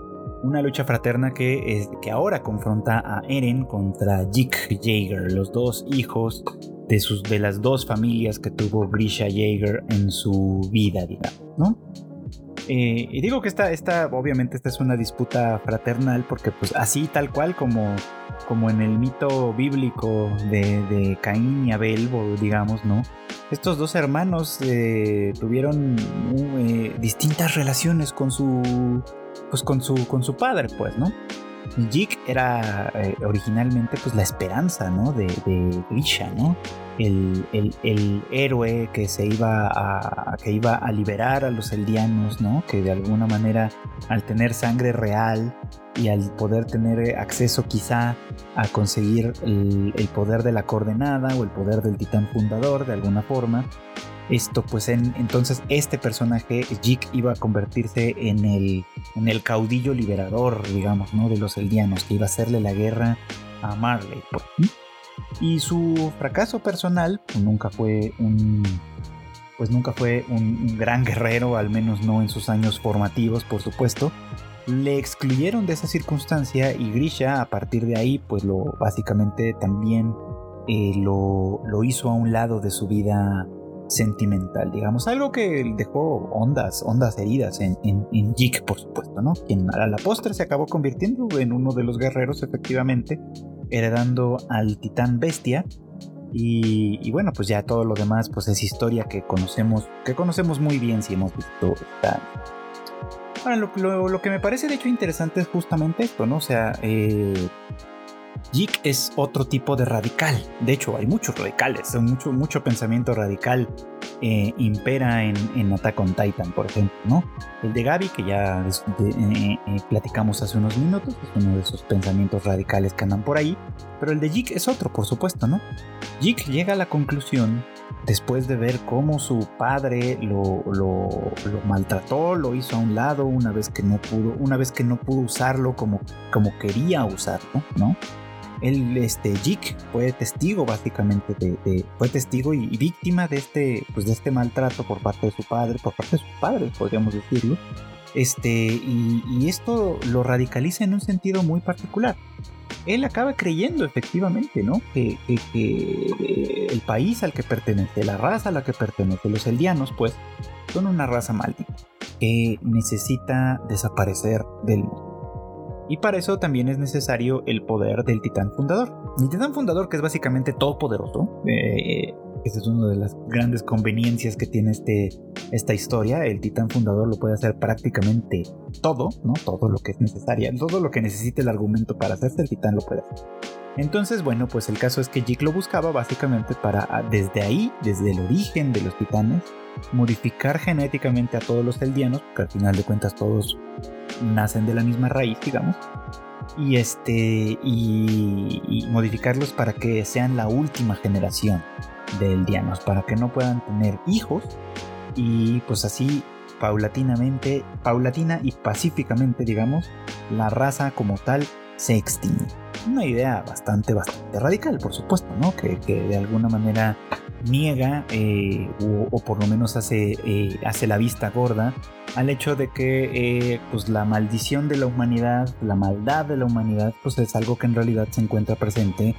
Una lucha fraterna que, es, que ahora confronta a Eren contra Jick Jaeger, los dos hijos de, sus, de las dos familias que tuvo Grisha Jaeger en su vida, digamos, ¿no? Eh, y digo que esta, esta, obviamente, esta es una disputa fraternal porque, pues, así tal cual como, como en el mito bíblico de, Caín y Abel, digamos, ¿no? Estos dos hermanos eh, tuvieron uh, distintas relaciones con su, pues, con su, con su padre, pues, ¿no? Jig era eh, originalmente pues la esperanza, ¿no? De, Grisha, ¿no? El, héroe que se iba a, que iba a liberar a los eldianos, ¿no? Que de alguna manera al tener sangre real y al poder tener acceso quizá a conseguir el poder de la coordenada o el poder del titán fundador de alguna forma, esto pues en, entonces este personaje, Jig, iba a convertirse en el, en el caudillo liberador, digamos, ¿no? De los eldianos, que iba a hacerle la guerra a Marley. Pues, y su fracaso personal pues, nunca fue un... Pues nunca fue un, gran guerrero, al menos no en sus años formativos, por supuesto. Le excluyeron de esa circunstancia y Grisha a partir de ahí pues lo básicamente también eh, lo, lo hizo a un lado de su vida sentimental, digamos, algo que dejó ondas, ondas heridas en, en, Jig, por supuesto, ¿no? Quien a la postre se acabó convirtiendo en uno de los guerreros, efectivamente, heredando al titán bestia. Y, bueno, pues ya todo lo demás, pues es historia que conocemos, que conocemos muy bien si hemos visto esta. Ahora, lo, lo, que me parece de hecho interesante es justamente esto, ¿no? O sea, eh, Jig es otro tipo de radical. De hecho, hay muchos radicales, mucho, mucho pensamiento radical eh, impera en, en, Attack on Titan, por ejemplo, ¿no? El de Gaby, que ya eh, eh, platicamos hace unos minutos, es uno de esos pensamientos radicales que andan por ahí, pero el de Jig es otro, por supuesto, ¿no? Jig llega a la conclusión, después de ver cómo su padre lo, lo, lo, maltrató, lo hizo a un lado una vez que no pudo, una vez que no pudo usarlo como, como quería usarlo, ¿no? Él, este, fue testigo básicamente de, fue testigo y, víctima de este, pues de este maltrato por parte de su padre, por parte de sus padres, podríamos decirlo. Este, y, esto lo radicaliza en un sentido muy particular. Él acaba creyendo efectivamente, ¿no? Que, que, el país al que pertenece, la raza a la que pertenece, los eldianos, pues, son una raza maldita que necesita desaparecer del mundo. Y para eso también es necesario el poder del titán fundador. El titán fundador que es básicamente todopoderoso. Eh, esta es una de las grandes conveniencias que tiene este, esta historia. El titán fundador lo puede hacer prácticamente todo, ¿no? Todo lo que es necesario. Todo lo que necesite el argumento para hacerse el titán lo puede hacer. Entonces, bueno, pues el caso es que Jig lo buscaba básicamente para, ah, desde ahí, desde el origen de los titanes, modificar genéticamente a todos los eldianos, porque al final de cuentas todos nacen de la misma raíz, digamos, y este y, modificarlos para que sean la última generación de eldianos, para que no puedan tener hijos y pues así paulatinamente, paulatina y pacíficamente, digamos, la raza como tal se extingue. Una idea bastante, bastante radical, por supuesto, ¿no? Que, que de alguna manera niega eh, o, por lo menos hace, eh, hace la vista gorda al hecho de que eh, pues la maldición de la humanidad, la maldad de la humanidad, pues es algo que en realidad se encuentra presente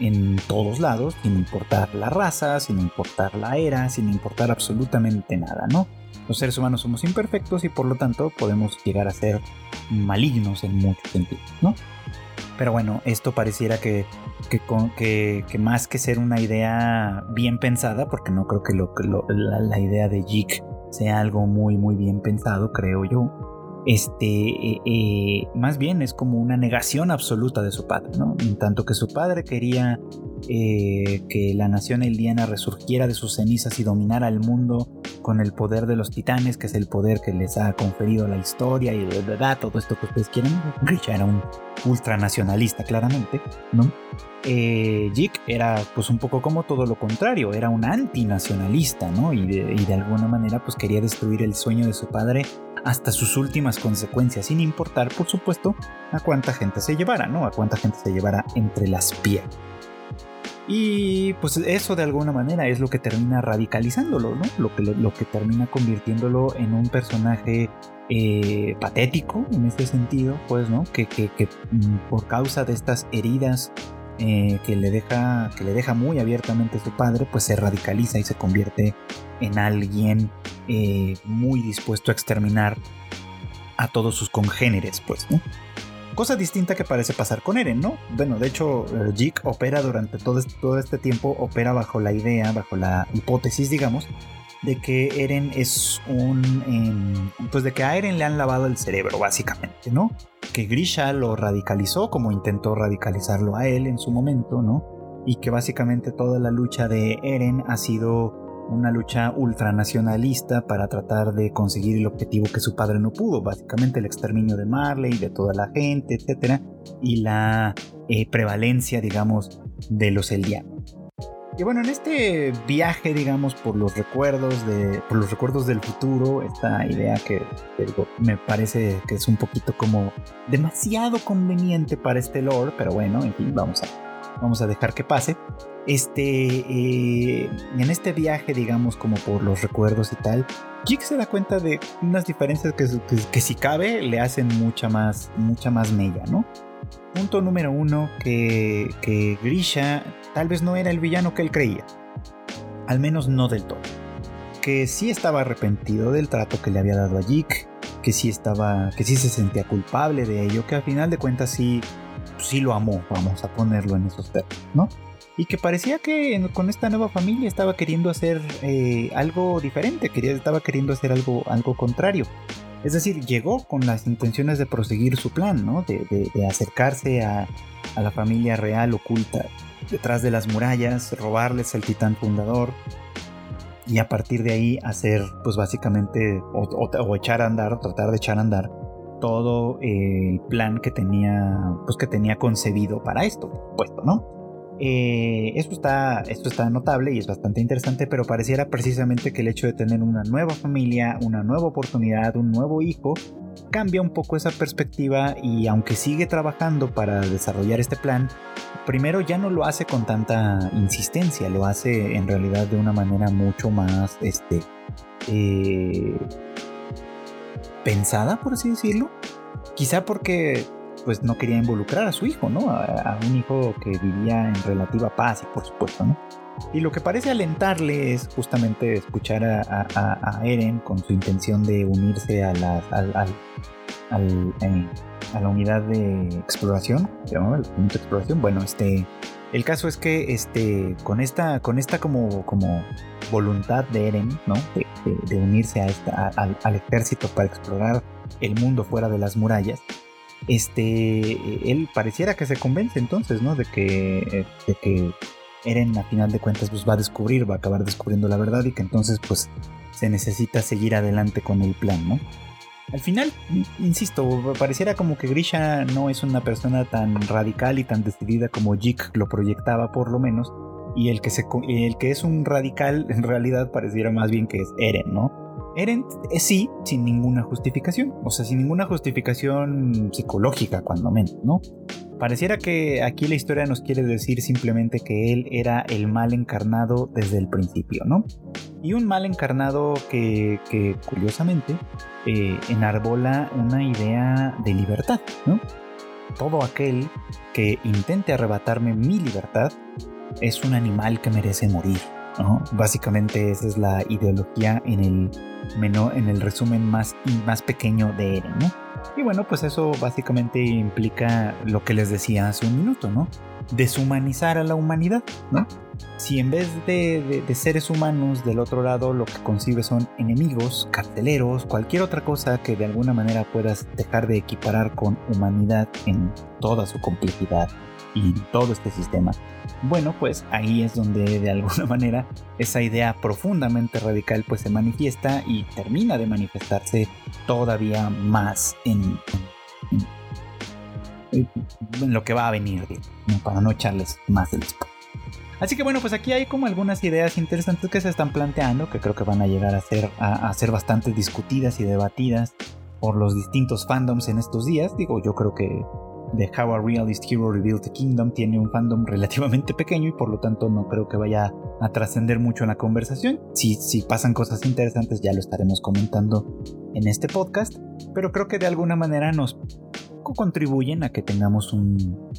en todos lados, sin importar la raza, sin importar la era, sin importar absolutamente nada, ¿no? Los seres humanos somos imperfectos y por lo tanto podemos llegar a ser malignos en muchos sentidos, ¿no? Pero bueno, esto pareciera que, que, que, más que ser una idea bien pensada, porque no creo que, lo, la, la, idea de Jig sea algo muy, muy bien pensado, creo yo este, eh, eh, más bien es como una negación absoluta de su padre, ¿no? En tanto que su padre quería eh, que la nación eldiana resurgiera de sus cenizas y dominara el mundo con el poder de los titanes, que es el poder que les ha conferido la historia y de verdad todo esto que ustedes quieren. Grisha era un ultranacionalista, claramente, ¿no? Eh, Jig era pues un poco como todo lo contrario, era un antinacionalista, ¿no? Y de, y de alguna manera pues quería destruir el sueño de su padre hasta sus últimas consecuencias, sin importar, por supuesto, a cuánta gente se llevara, ¿no? A cuánta gente se llevara entre las piernas. Y pues eso de alguna manera es lo que termina radicalizándolo, ¿no? Lo que, lo, que termina convirtiéndolo en un personaje eh, patético en este sentido, pues, ¿no? Que, mm, por causa de estas heridas eh, que, le deja, que le deja muy abiertamente su padre, pues se radicaliza y se convierte en alguien eh, muy dispuesto a exterminar a todos sus congéneres, pues, ¿no? Cosa distinta que parece pasar con Eren, ¿no? Bueno, de hecho, Jig opera durante todo este, todo este tiempo, opera bajo la idea, bajo la hipótesis, digamos, de que Eren es un... Em, pues de que a Eren le han lavado el cerebro, básicamente, ¿no? Que Grisha lo radicalizó como intentó radicalizarlo a él en su momento, ¿no? Y que básicamente toda la lucha de Eren ha sido una lucha ultranacionalista para tratar de conseguir el objetivo que su padre no pudo, básicamente el exterminio de Marley, de toda la gente, etc. Y la eh, prevalencia, digamos, de los eldianos. Y bueno, en este viaje, digamos, por los recuerdos de, por los recuerdos del futuro, esta idea que, me parece que es un poquito como demasiado conveniente para este lore, pero bueno, en fin, vamos a, vamos a dejar que pase. Este, eh, en este viaje, digamos, como por los recuerdos y tal, Jig se da cuenta de unas diferencias que, que, que si cabe le hacen mucha más, mucha más mella, ¿no? Punto número uno, que, que Grisha tal vez no era el villano que él creía. Al menos no del todo. Que sí estaba arrepentido del trato que le había dado a Jik, que sí estaba, que sí se sentía culpable de ello, que al final de cuentas sí, sí lo amó, vamos a ponerlo en esos términos, ¿no? Y que parecía que con esta nueva familia estaba queriendo hacer eh, algo diferente, quería, estaba queriendo hacer algo, algo contrario. Es decir, llegó con las intenciones de proseguir su plan, ¿no? De, acercarse a, la familia real oculta detrás de las murallas, robarles el titán fundador y a partir de ahí hacer, pues básicamente, o, echar a andar, tratar de echar a andar todo el plan que tenía, pues que tenía concebido para esto, puesto, ¿no? Eh, esto, está, esto está notable y es bastante interesante, pero pareciera precisamente que el hecho de tener una nueva familia, una nueva oportunidad, un nuevo hijo, cambia un poco esa perspectiva y aunque sigue trabajando para desarrollar este plan, primero ya no lo hace con tanta insistencia, lo hace en realidad de una manera mucho más este, eh, pensada, por así decirlo. Quizá porque pues no quería involucrar a su hijo, ¿no? A, un hijo que vivía en relativa paz por supuesto, ¿no? Y lo que parece alentarle es justamente escuchar a, Eren con su intención de unirse a la, eh, a la unidad de exploración, ¿se llama? La de exploración. Bueno, este, el caso es que este, con esta, con esta como, como voluntad de Eren, ¿no? De, unirse a esta, al ejército para explorar el mundo fuera de las murallas, este, él pareciera que se convence entonces, ¿no? De que, de que Eren a final de cuentas pues va a descubrir, va a acabar descubriendo la verdad y que entonces pues se necesita seguir adelante con el plan, ¿no? Al final, insisto, pareciera como que Grisha no es una persona tan radical y tan decidida como Jik lo proyectaba por lo menos, y el que, se, el que es un radical en realidad pareciera más bien que es Eren, ¿no? Eren es sí, sin ninguna justificación, o sea, sin ninguna justificación psicológica, cuando menos, ¿no? Pareciera que aquí la historia nos quiere decir simplemente que él era el mal encarnado desde el principio, ¿no? Y un mal encarnado que, curiosamente, eh, enarbola una idea de libertad, ¿no? Todo aquel que intente arrebatarme mi libertad es un animal que merece morir, Básicamente esa es la ideología en el, menor, en el resumen más, más pequeño de Eren, ¿no? Y bueno, pues eso básicamente implica lo que les decía hace un minuto, ¿no? Deshumanizar a la humanidad, ¿no? Si en vez de, seres humanos del otro lado lo que concibe son enemigos, carteleros, cualquier otra cosa que de alguna manera puedas dejar de equiparar con humanidad en toda su complejidad y todo este sistema, bueno, pues ahí es donde de alguna manera esa idea profundamente radical pues se manifiesta y termina de manifestarse todavía más en, lo que va a venir, para no echarles más del Así que bueno, pues aquí hay como algunas ideas interesantes que se están planteando, que creo que van a llegar a ser, a ser bastante discutidas y debatidas por los distintos fandoms en estos días. Digo, yo creo que de How a Realist Hero Revealed the Kingdom tiene un fandom relativamente pequeño y por lo tanto no creo que vaya a trascender mucho en la conversación. Si, si pasan cosas interesantes ya lo estaremos comentando en este podcast, pero creo que de alguna manera nos contribuyen a que tengamos un,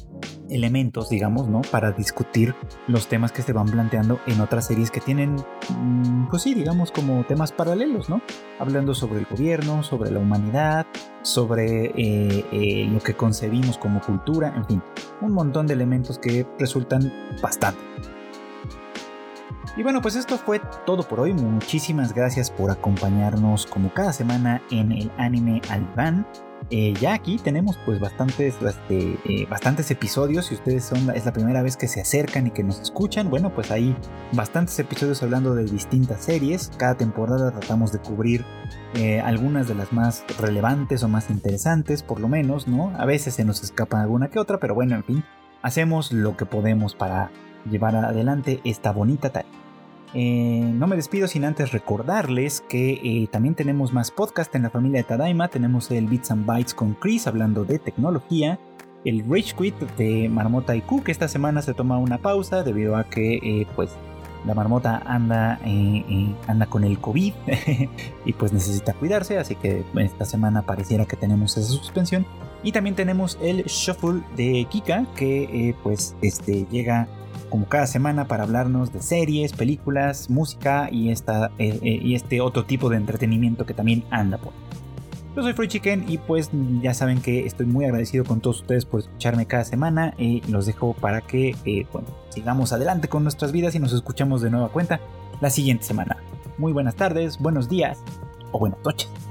elementos, digamos, ¿no? Para discutir los temas que se van planteando en otras series que tienen, mm, pues sí, digamos, como temas paralelos, ¿no? Hablando sobre el gobierno, sobre la humanidad, sobre eh, eh, lo que concebimos como cultura, en fin, un montón de elementos que resultan bastante. Y bueno, pues esto fue todo por hoy. Muchísimas gracias por acompañarnos como cada semana en el anime Alban. Eh, ya aquí tenemos pues bastantes, este, eh, bastantes episodios. Si ustedes son, es la primera vez que se acercan y que nos escuchan, bueno, pues hay bastantes episodios hablando de distintas series. Cada temporada tratamos de cubrir eh, algunas de las más relevantes o más interesantes, por lo menos, ¿no? A veces se nos escapa alguna que otra, pero bueno, en fin, hacemos lo que podemos para llevar adelante esta bonita tarea. Eh, no me despido sin antes recordarles que eh, también tenemos más podcast en la familia de Tadaima. Tenemos el Bits and Bytes con Chris hablando de tecnología. El Rage Quit de Marmota y Q, que esta semana se toma una pausa debido a que eh, pues la marmota anda, anda con el COVID y pues necesita cuidarse, así que esta semana pareciera que tenemos esa suspensión. Y también tenemos el Shuffle de Kika, que pues este, llega como cada semana para hablarnos de series, películas, música y, esta, eh, eh, y este otro tipo de entretenimiento que también anda por. Yo soy Free Chicken y pues ya saben que estoy muy agradecido con todos ustedes por escucharme cada semana y los dejo para que eh, sigamos adelante con nuestras vidas y nos escuchamos de nueva cuenta la siguiente semana. Muy buenas tardes, buenos días o buenas noches.